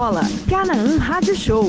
Bola, Canaã Rádio Show.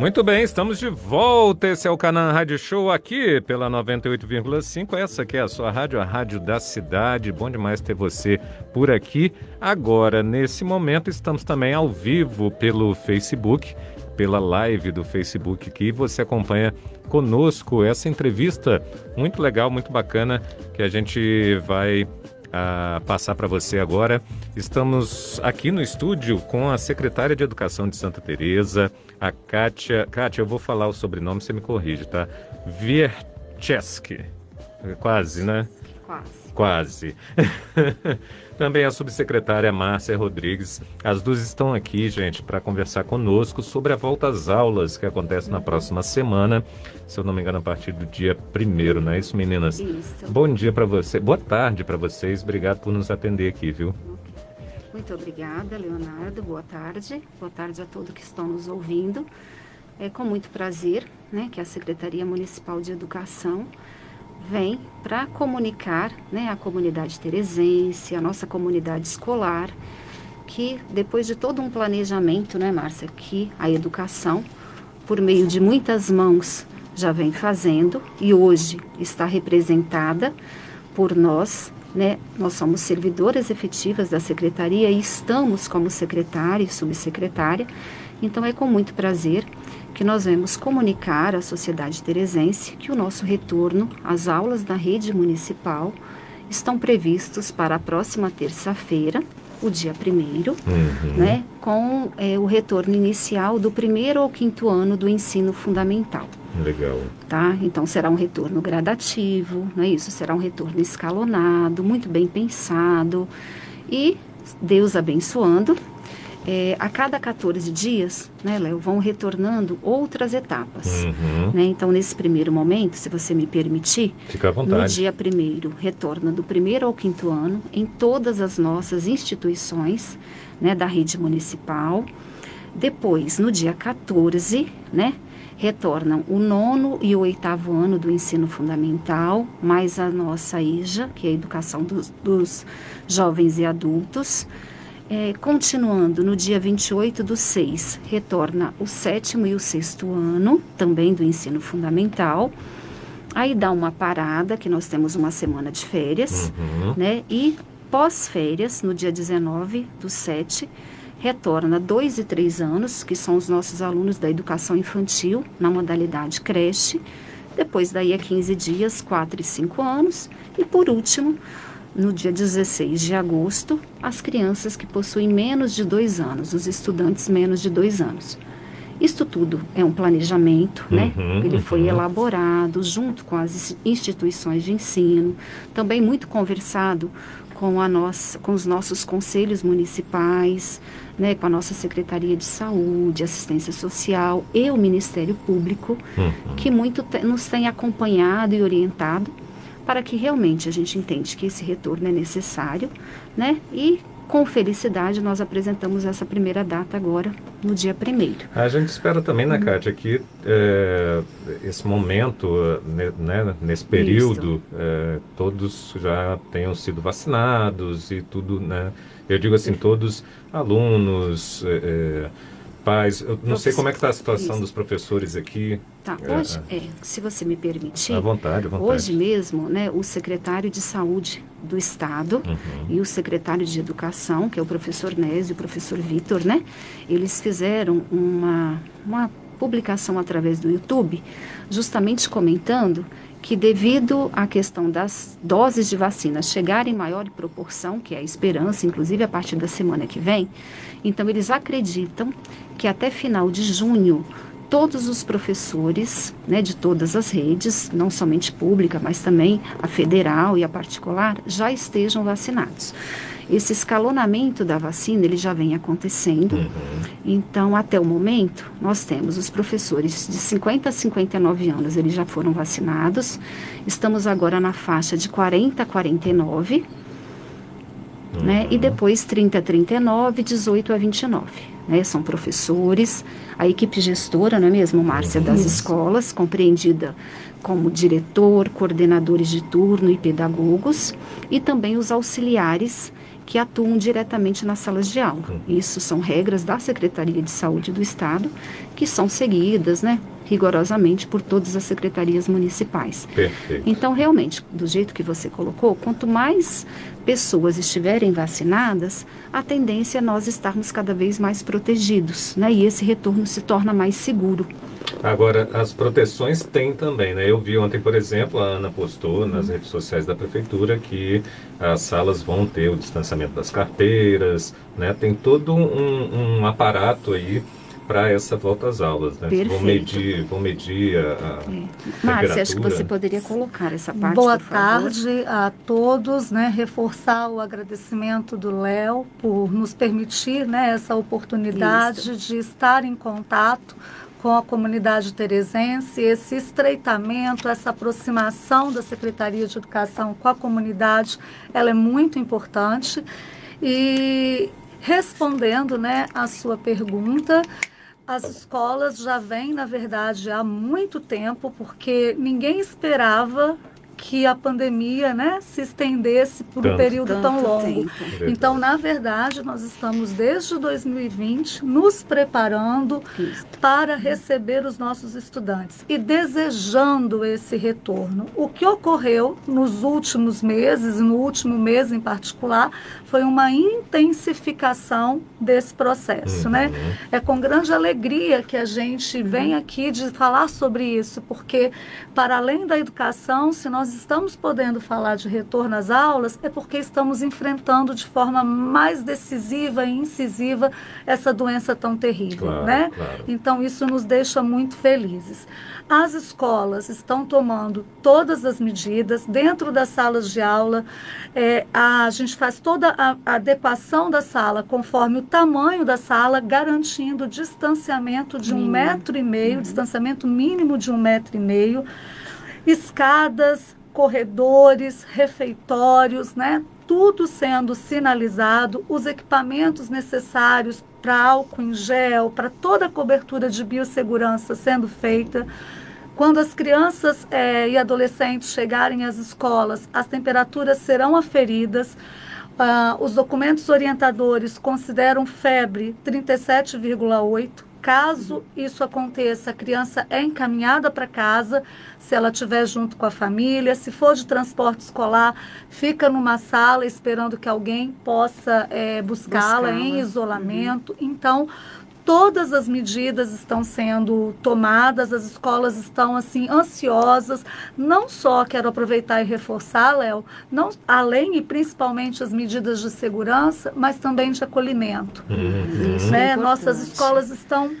Muito bem, estamos de volta. Esse é o Canaã Rádio Show aqui pela 98,5. Essa aqui é a sua rádio, a rádio da cidade. Bom demais ter você por aqui. Agora, nesse momento, estamos também ao vivo pelo Facebook, pela live do Facebook que você acompanha conosco essa entrevista muito legal, muito bacana que a gente vai a passar para você agora. Estamos aqui no estúdio com a secretária de Educação de Santa Teresa, a Kátia. Kátia, eu vou falar o sobrenome, você me corrige, tá? Viercheski. Quase, né? Quase. Quase. Também a subsecretária Márcia Rodrigues. As duas estão aqui, gente, para conversar conosco sobre a volta às aulas que acontece na próxima semana, se eu não me engano, a partir do dia primeiro, não é isso, meninas? Isso. Bom dia para você, boa tarde para vocês. Obrigado por nos atender aqui, viu? Muito obrigada, Leonardo. Boa tarde. Boa tarde a todos que estão nos ouvindo. É com muito prazer, né, que a Secretaria Municipal de Educação vem para comunicar né, a comunidade teresense, a nossa comunidade escolar, que depois de todo um planejamento, né, Márcia, que a educação, por meio de muitas mãos, já vem fazendo e hoje está representada por nós, né? Nós somos servidoras efetivas da secretaria e estamos como secretária e subsecretária. Então é com muito prazer que nós vamos comunicar à sociedade teresense que o nosso retorno às aulas da rede municipal estão previstos para a próxima terça-feira, o dia primeiro, Uhum. né, com é, o retorno inicial do primeiro ao quinto ano do ensino fundamental. Legal. Tá? Então será um retorno gradativo, não é isso? Será um retorno escalonado, muito bem pensado e Deus abençoando. É, a cada 14 dias, né, Léo, vão retornando outras etapas. Uhum. Né? Então, nesse primeiro momento, se você me permitir, Fica à no dia primeiro, retorna do primeiro ao quinto ano em todas as nossas instituições né, da rede municipal. Depois, no dia 14, né, retornam o nono e o oitavo ano do ensino fundamental, mais a nossa IJA, que é a educação dos, dos jovens e adultos. É, continuando, no dia 28 do 6, retorna o sétimo e o sexto ano, também do ensino fundamental. Aí dá uma parada, que nós temos uma semana de férias, Uhum. né? E pós-férias, no dia 19 do 7, retorna dois e três anos, que são os nossos alunos da educação infantil, na modalidade creche. Depois daí a 15 dias, 4 e 5 anos. E por último, no dia 16 de agosto, as crianças que possuem menos de dois anos, os estudantes menos de dois anos. Isto tudo é um planejamento, né? Uhum, Ele foi uhum. elaborado junto com as ins- instituições de ensino, também muito conversado com, a nossa, com os nossos conselhos municipais, né, com a nossa Secretaria de Saúde, Assistência Social e o Ministério Público, Uhum. que muito te- nos tem acompanhado e orientado para que realmente a gente entende que esse retorno é necessário, né? E com felicidade nós apresentamos essa primeira data agora, no dia primeiro. A gente espera também, né, Kátia, que é, esse momento, né, né, nesse período, é, todos já tenham sido vacinados e tudo, né? Eu digo assim, todos alunos, é, pais. Eu não sei como é que está a situação Isso. dos professores aqui. Tá, É, hoje, é, se você me permitir, À vontade, à vontade. hoje mesmo, né, o secretário de Saúde do Estado Uhum. e o secretário de Educação, que é o professor Nésio e o professor Vitor, né, eles fizeram uma, uma publicação através do YouTube, justamente comentando que devido à questão das doses de vacina chegarem em maior proporção, que é a esperança, inclusive a partir da semana que vem, então eles acreditam que até final de junho todos os professores né, de todas as redes, não somente pública, mas também a federal e a particular, já estejam vacinados. Esse escalonamento da vacina ele já vem acontecendo. Uhum. Então, até o momento, nós temos os professores de 50 a 59 anos, eles já foram vacinados. Estamos agora na faixa de 40 a 49, né? E depois 30 a 39, 18 a 29. Né? São professores, a equipe gestora, não é mesmo, Márcia, das escolas, compreendida como diretor, coordenadores de turno e pedagogos, e também os auxiliares que atuam diretamente nas salas de aula. Uhum. Isso são regras da Secretaria de Saúde do Estado, que são seguidas, né, rigorosamente por todas as secretarias municipais. Perfeito. Então, realmente, do jeito que você colocou, quanto mais pessoas estiverem vacinadas, a tendência é nós estarmos cada vez mais protegidos, né? E esse retorno se torna mais seguro. Agora, as proteções tem também, né? Eu vi ontem, por exemplo, a Ana postou nas redes sociais da prefeitura que as salas vão ter o distanciamento das carteiras, né? Tem todo um, um aparato aí para essa volta às aulas, né? Perfeito. Vão medir, vão medir a, a é. Márcia, acho que você poderia colocar essa parte, Boa tarde a todos, né? Reforçar o agradecimento do Léo por nos permitir, né, essa oportunidade Isso. de estar em contato com a comunidade teresense, esse estreitamento, essa aproximação da Secretaria de Educação com a comunidade, ela é muito importante. E respondendo, né, a sua pergunta, as escolas já vêm, na verdade, há muito tempo, porque ninguém esperava que a pandemia né, se estendesse por tanto, um período tão longo. Tempo. Então, na verdade, nós estamos desde 2020 nos preparando Isso. para receber os nossos estudantes e desejando esse retorno. O que ocorreu nos últimos meses, e no último mês em particular, foi uma intensificação desse processo. Né? Uhum. Né? É com grande alegria que a gente vem aqui de falar sobre isso, porque, para além da educação, se nós nós estamos podendo falar de retorno às aulas é porque estamos enfrentando de forma mais decisiva e incisiva essa doença tão terrível, claro, né? Claro. Então isso nos deixa muito felizes. As escolas estão tomando todas as medidas dentro das salas de aula. É, a, a, gente faz toda a, a adequação da sala conforme o tamanho da sala, garantindo o distanciamento de um metro e meio, uhum. distanciamento mínimo de um metro e meio escadas, corredores, refeitórios, né? Tudo sendo sinalizado, os equipamentos necessários para álcool em gel, para toda a cobertura de biossegurança sendo feita. Quando as crianças é, e adolescentes chegarem às escolas, as temperaturas serão aferidas. Uh, os documentos orientadores consideram febre 37,8 Caso isso aconteça, a criança é encaminhada para casa, se ela estiver junto com a família. Se for de transporte escolar, fica numa sala esperando que alguém possa é, buscá-la buscá em isolamento. Uhum. Então, todas as medidas estão sendo tomadas, as escolas estão assim ansiosas. Não só quero aproveitar e reforçar, Léo, não além e principalmente as medidas de segurança, mas também de acolhimento. Uhum. Né? É Nossas escolas estão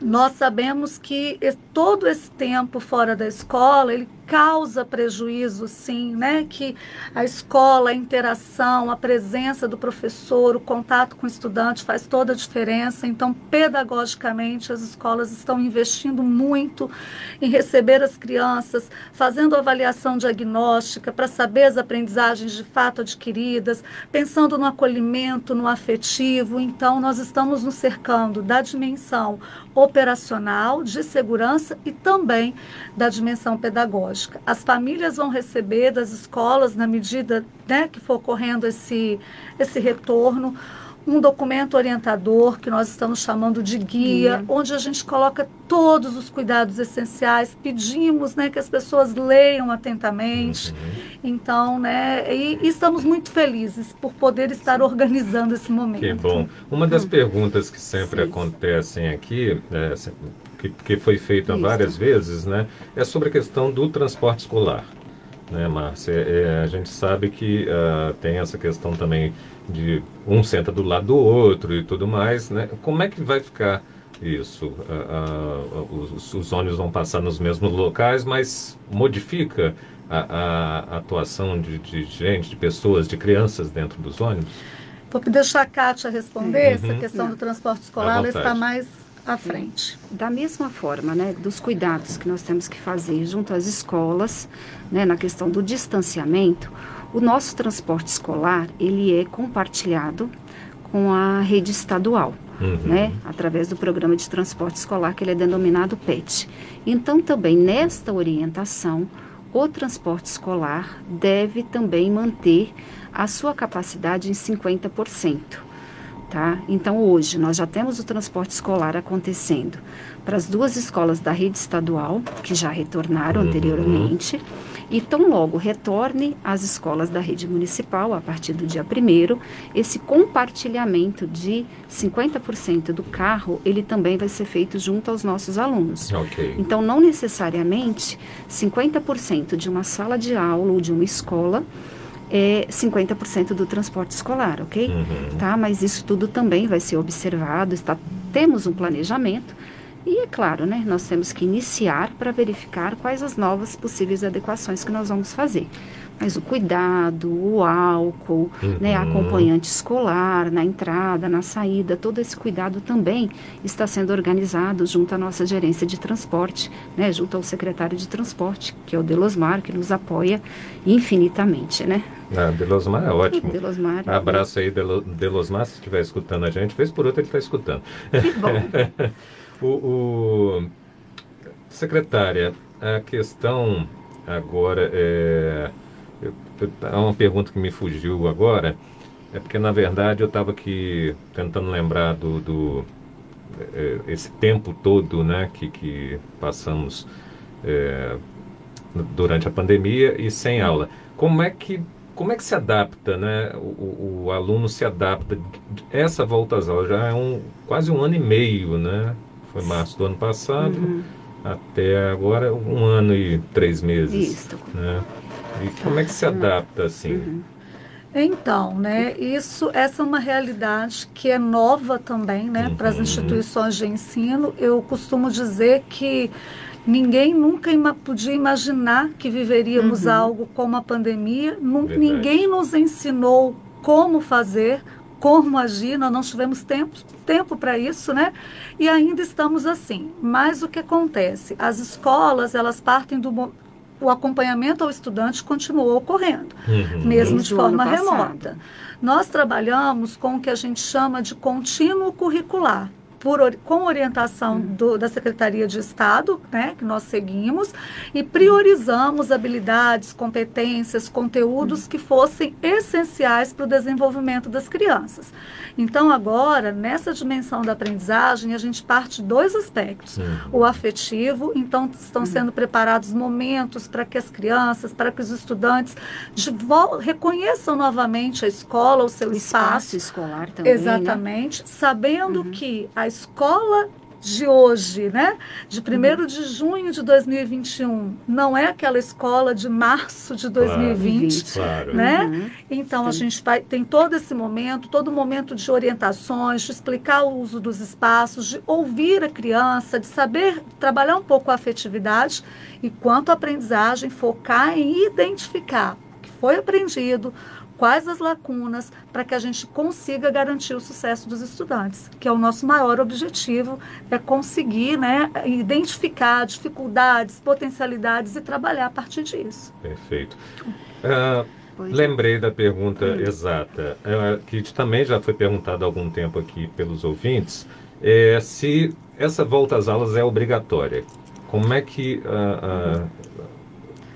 nós sabemos que todo esse tempo fora da escola, ele causa prejuízo, sim, né? Que a escola, a interação, a presença do professor, o contato com o estudante faz toda a diferença. Então, pedagogicamente, as escolas estão investindo muito em receber as crianças, fazendo avaliação diagnóstica para saber as aprendizagens de fato adquiridas, pensando no acolhimento, no afetivo. Então, nós estamos nos cercando da dimensão operacional, de segurança e também da dimensão pedagógica. As famílias vão receber das escolas, na medida né, que for ocorrendo esse, esse retorno, um documento orientador que nós estamos chamando de guia, guia, onde a gente coloca todos os cuidados essenciais, pedimos né, que as pessoas leiam atentamente. Uhum. Então, né, e, e, estamos muito felizes por poder estar organizando esse momento. Que bom. Uma das uhum. perguntas que sempre Sim. acontecem aqui, é, que, que foi feita Isso. várias vezes, né, é sobre a questão do transporte escolar. Né, Márcia? É, a gente sabe que uh, tem essa questão também de um senta do lado do outro e tudo mais, né? Como é que vai ficar isso? Uh, uh, os, os, ônibus vão passar nos mesmos locais, mas modifica a, a atuação de, de, gente, de pessoas, de crianças dentro dos ônibus? Vou deixar a Kátia responder uhum. essa questão do transporte escolar, ela está mais à frente. Da mesma forma, né, dos cuidados que nós temos que fazer junto às escolas, né, na questão do distanciamento, o nosso transporte escolar, ele é compartilhado com a rede estadual, uhum. né, através do programa de transporte escolar que ele é denominado PET. Então, também nesta orientação, o transporte escolar deve também manter a sua capacidade em 50%. Tá? Então, hoje, nós já temos o transporte escolar acontecendo para as duas escolas da rede estadual, que já retornaram uhum. anteriormente, e tão logo retorne às escolas da rede municipal, a partir do dia 1 esse compartilhamento de 50% do carro, ele também vai ser feito junto aos nossos alunos. Okay. Então, não necessariamente 50% de uma sala de aula ou de uma escola é 50% do transporte escolar, ok? Uhum. Tá? Mas isso tudo também vai ser observado, está, temos um planejamento e é claro, né, nós temos que iniciar para verificar quais as novas possíveis adequações que nós vamos fazer. Mas o cuidado, o álcool, uhum. né, acompanhante escolar na entrada, na saída, todo esse cuidado também está sendo organizado junto à nossa gerência de transporte, né, junto ao secretário de transporte, que é o Delosmar, que nos apoia infinitamente, né? Ah, Delosmar é ótimo. Delosmar. É Abraço aí, Delosmar, se estiver escutando a gente. Vez por outra ele está escutando. Que bom. o, o, Secretária, a questão agora é... Há uma pergunta que me fugiu agora. É porque, na verdade, eu estava aqui tentando lembrar do, do é, esse tempo todo né, que, que passamos é, durante a pandemia e sem aula. Como é que como é que se adapta, né? O, o, aluno se adapta. Essa volta às aulas já é um, quase um ano e meio, né? Foi março do ano passado, uhum. Até agora um ano e três meses. Isso. Né? E como é que se adapta assim? Uhum. Então, né, isso, essa é uma realidade que é nova também, né, uhum. para as instituições de ensino. Eu costumo dizer que Ninguém nunca ima podia imaginar que viveríamos uhum. algo como a pandemia. ninguém nos ensinou como fazer, como agir. Nós não tivemos tempo, tempo para isso, né? E ainda estamos assim. Mas o que acontece? As escolas, elas partem do o acompanhamento ao estudante continuou ocorrendo, uhum. mesmo de forma remota. Nós trabalhamos com o que a gente chama de contínuo curricular por, com orientação uhum. do, da Secretaria de Estado, né, que nós seguimos, e priorizamos habilidades, competências, conteúdos uhum. que fossem essenciais para o desenvolvimento das crianças. Então, agora, nessa dimensão da aprendizagem, a gente parte de dois aspectos. Uhum. O afetivo, então, estão sendo preparados momentos para que as crianças, para que os estudantes reconheçam novamente a escola, o seu o espaço. espaço escolar também. Né? Exatamente, né? sabendo uhum. que a escola de hoje, né? De 1 uhum. de junho de 2021, não é aquela escola de março de 2020, claro. né? Uhum. Então Sim. a gente vai, tem todo esse momento, todo momento de orientações, de explicar o uso dos espaços, de ouvir a criança, de saber trabalhar um pouco a afetividade e quanto à aprendizagem focar em identificar o que foi aprendido, quais as lacunas para que a gente consiga garantir o sucesso dos estudantes, que é o nosso maior objetivo, é conseguir né, identificar dificuldades, potencialidades e trabalhar a partir disso. Perfeito. Uh, lembrei da pergunta hum. exata, uh, que também já foi perguntada há algum tempo aqui pelos ouvintes, é se essa volta às aulas é obrigatória. Como é que, uh,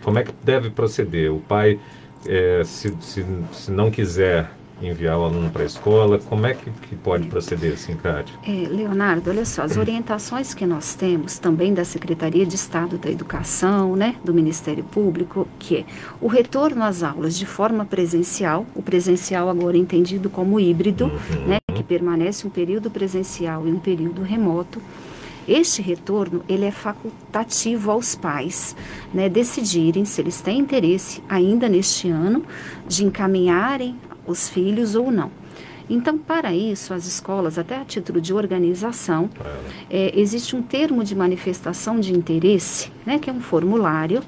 como é que deve proceder? O pai é, se, se, se, não quiser enviar o aluno para a escola, como é que, que pode proceder assim, Cátia? É, Leonardo, olha só, as orientações que nós temos também da Secretaria de Estado da Educação, né, do Ministério Público, que é o retorno às aulas de forma presencial, o presencial agora entendido como híbrido, uhum. né, que permanece um período presencial e um período remoto, este retorno ele é facultativo aos pais, né, decidirem se eles têm interesse ainda neste ano de encaminharem os filhos ou não. Então, para isso, as escolas, até a título de organização, é, existe um termo de manifestação de interesse, né, que é um formulário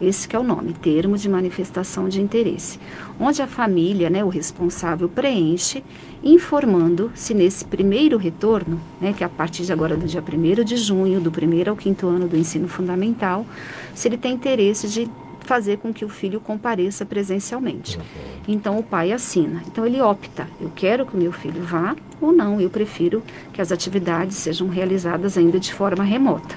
esse que é o nome, termo de manifestação de interesse, onde a família, né, o responsável preenche, informando se nesse primeiro retorno, né, que é a partir de agora do dia 1 de junho, do primeiro ao quinto ano do ensino fundamental, se ele tem interesse de fazer com que o filho compareça presencialmente. Uhum. Então o pai assina. Então ele opta: eu quero que o meu filho vá ou não, eu prefiro que as atividades sejam realizadas ainda de forma remota.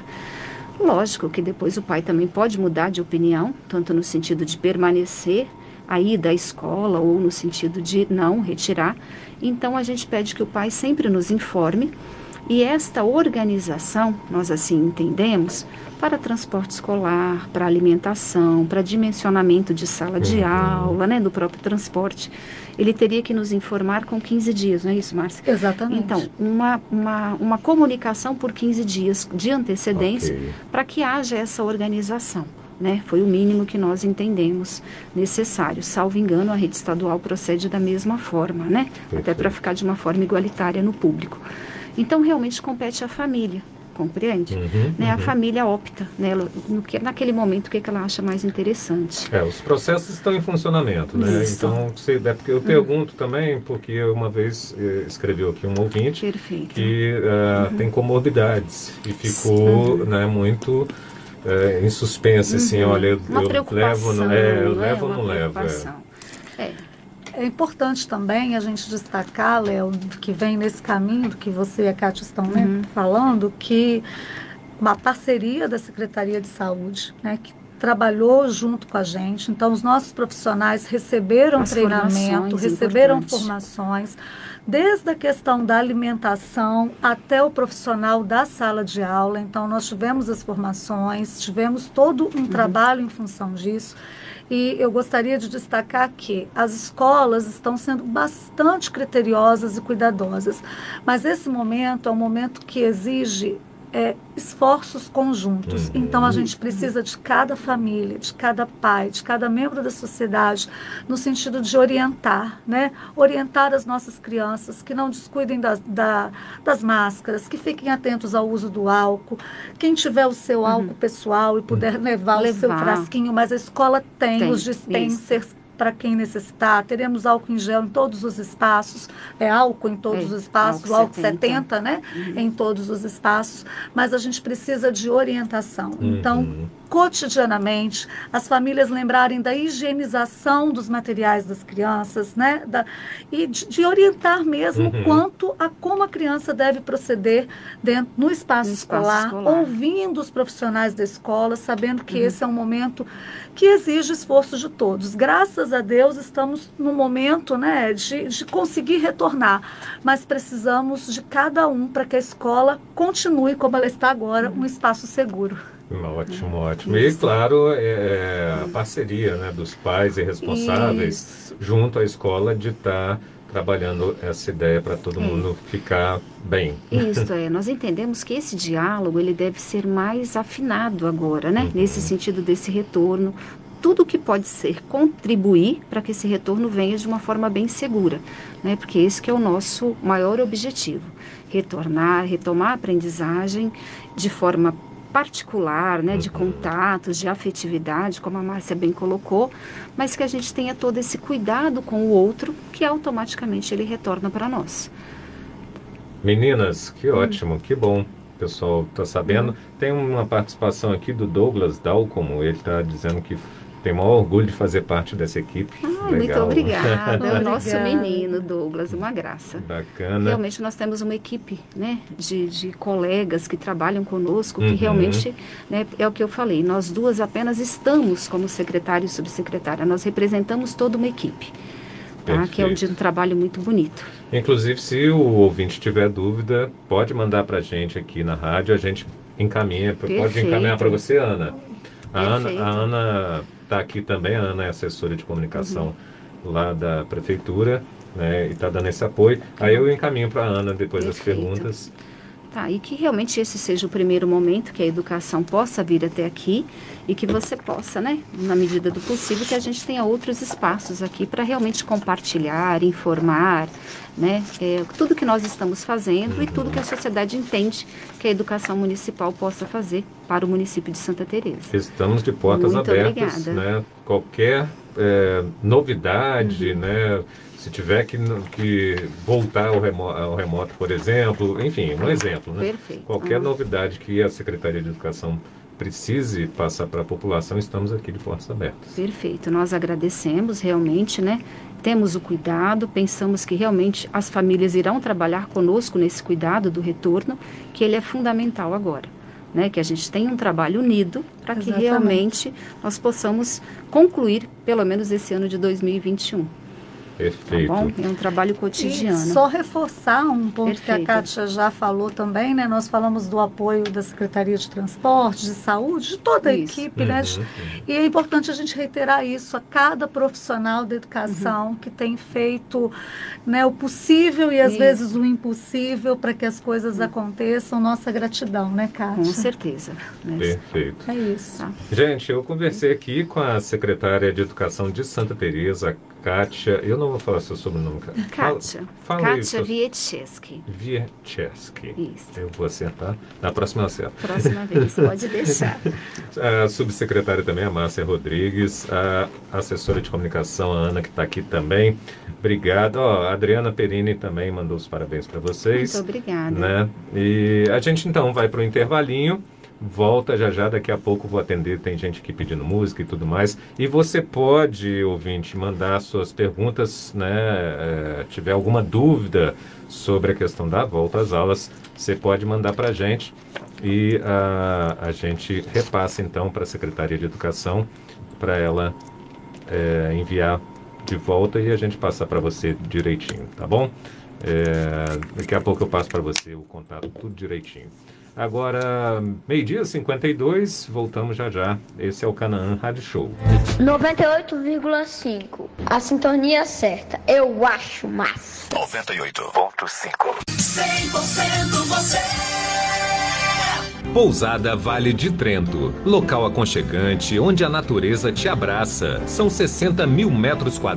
Lógico que depois o pai também pode mudar de opinião, tanto no sentido de permanecer aí da escola ou no sentido de não retirar. Então a gente pede que o pai sempre nos informe e esta organização, nós assim entendemos, para transporte escolar, para alimentação, para dimensionamento de sala de uhum. aula, né, do próprio transporte, ele teria que nos informar com 15 dias, não é isso, Márcia? Exatamente. Então, uma, uma, uma comunicação por 15 dias de antecedência okay. para que haja essa organização. Né? Foi o mínimo que nós entendemos necessário. Salvo engano, a rede estadual procede da mesma forma, né? Perfeito. Até para ficar de uma forma igualitária no público. Então, realmente compete à família, compreende? Uhum, né? Uhum. A família opta né? no que, naquele momento o que, que ela acha mais interessante. É, os processos estão em funcionamento, né? Isso. Então, você, é porque eu pergunto uhum. também, porque uma vez eh, escreveu aqui um ouvinte Perfeito. que uh, tem comorbidades e ficou uhum. né, muito é, em suspense, assim, uhum. olha, eu, eu levo, não, é, eu né? levo ou não levo. É. é. Importante também a gente destacar, Léo, que vem nesse caminho do que você e a Cátia estão né, uhum. falando, que uma parceria da Secretaria de Saúde, né, que trabalhou junto com a gente. Então, os nossos profissionais receberam As treinamento, receberam formações, desde a questão da alimentação até o profissional da sala de aula. Então, nós tivemos as formações, tivemos todo um uhum. trabalho em função disso. E eu gostaria de destacar que as escolas estão sendo bastante criteriosas e cuidadosas, mas esse momento é um momento que exige é, esforços conjuntos. Uhum. Então a gente precisa de cada família, de cada pai, de cada membro da sociedade, no sentido de orientar, né? Orientar as nossas crianças que não descuidem das, da, das máscaras, que fiquem atentos ao uso do álcool. Quem tiver o seu uhum. álcool pessoal e puder uhum. levar, levar, o seu frasquinho, mas a escola tem, tem os dispensers. Isso para quem necessitar. Teremos álcool em gel em todos os espaços, é álcool em todos é, os espaços, álcool, álcool 70, 70 né? Uhum. Em todos os espaços, mas a gente precisa de orientação. Uhum. Então, cotidianamente, as famílias lembrarem da higienização dos materiais das crianças, né? Da, e de, de orientar mesmo uhum. quanto a como a criança deve proceder dentro, no espaço, no escolar, espaço escolar, ouvindo os profissionais da escola, sabendo que uhum. esse é um momento que exige esforço de todos. Graças a Deus estamos no momento né, de, de conseguir retornar, mas precisamos de cada um para que a escola continue como ela está agora, um espaço seguro. Ótimo, ótimo. E, claro, é, é, a parceria né, dos pais e responsáveis Isso. junto à escola de estar tá trabalhando essa ideia para todo é. mundo ficar bem. Isso, é. Nós entendemos que esse diálogo ele deve ser mais afinado agora, né? Uhum. Nesse sentido desse retorno. Tudo que pode ser contribuir para que esse retorno venha de uma forma bem segura, né? Porque esse que é o nosso maior objetivo. Retornar, retomar a aprendizagem de forma particular, né, de uhum. contatos, de afetividade, como a Márcia bem colocou, mas que a gente tenha todo esse cuidado com o outro, que automaticamente ele retorna para nós. Meninas, que hum. ótimo, que bom. O pessoal está sabendo. Hum. Tem uma participação aqui do Douglas Dalcomo, ele está dizendo que tem maior orgulho de fazer parte dessa equipe. Ah, muito obrigada. é o nosso menino, Douglas, uma graça. Bacana. Realmente nós temos uma equipe né, de, de colegas que trabalham conosco, que uhum. realmente né, é o que eu falei, nós duas apenas estamos como secretária e subsecretária, nós representamos toda uma equipe. Tá? Que é um, um trabalho muito bonito. Inclusive, se o ouvinte tiver dúvida, pode mandar para a gente aqui na rádio, a gente encaminha, Perfeito. pode encaminhar para você, Ana. A Ana, a Ana está aqui também, a Ana é assessora de comunicação uhum. lá da prefeitura, né, e está dando esse apoio. Aí eu encaminho para a Ana depois Perfeito. das perguntas. Tá, e que realmente esse seja o primeiro momento que a educação possa vir até aqui e que você possa, né, na medida do possível, que a gente tenha outros espaços aqui para realmente compartilhar, informar, né, é, tudo que nós estamos fazendo e tudo que a sociedade entende que a educação municipal possa fazer para o município de Santa Teresa. Estamos de portas Muito abertas, obrigada. né? Qualquer é, novidade, uhum. né? Se tiver que, que voltar ao remoto, ao remoto, por exemplo, enfim, um exemplo, né? Perfeito. Qualquer uhum. novidade que a Secretaria de Educação precise passar para a população, estamos aqui de portas abertas. Perfeito. Nós agradecemos realmente, né? Temos o cuidado, pensamos que realmente as famílias irão trabalhar conosco nesse cuidado do retorno, que ele é fundamental agora né, que a gente tenha um trabalho unido para que Exatamente. realmente nós possamos concluir, pelo menos esse ano de 2021. Tá Perfeito. bom? É um trabalho E cotidiano. só reforçar um ponto que a Perfeito. Kátia já falou também, né? Nós falamos do apoio da Secretaria de Transporte, de Saúde, de toda a Isso. equipe, né? Uhum. E é importante a gente reiterar isso a cada profissional da educação que tem feito né, o possível e às Isso. vezes o impossível para que as coisas aconteçam. Nossa gratidão, né, Kátia? Com certeza. né? Perfeito. É isso. Tá. Gente, eu conversei aqui com a secretária de Educação de Santa Teresa, Kátia. Eu não vou falar seu sobrenome, Kátia. Kátia. Fala, fala Kátia Wiecheski. Wiecheski. Isso. Eu vou acertar. Na próxima eu acerto. Próxima vez, pode deixar. A subsecretária também, a Márcia Rodrigues, a assessora de comunicação, a Ana, que está aqui também. Obrigado. Ó, a Adriana Perini também mandou os parabéns para vocês. Muito obrigada. né? E a gente então vai para o intervalinho. Volta já já, daqui a pouco vou atender. Tem gente aqui pedindo música e tudo mais. E você pode, ouvinte, mandar suas perguntas, né? eh, tiver alguma dúvida sobre a questão da volta às aulas, você pode mandar para a gente e a, a gente repassa então para a Secretaria de Educação para ela eh, enviar de volta e a gente passar para você direitinho, tá bom? É, daqui a pouco eu passo para você o contato tudo direitinho. Agora, meio-dia 52, voltamos já já. Esse é o Canaã Rádio Show. 98,5. A sintonia certa. Eu acho massa. 98.5. Pousada Vale de Trento. Local aconchegante onde a natureza te abraça. São 60 mil metros quadrados.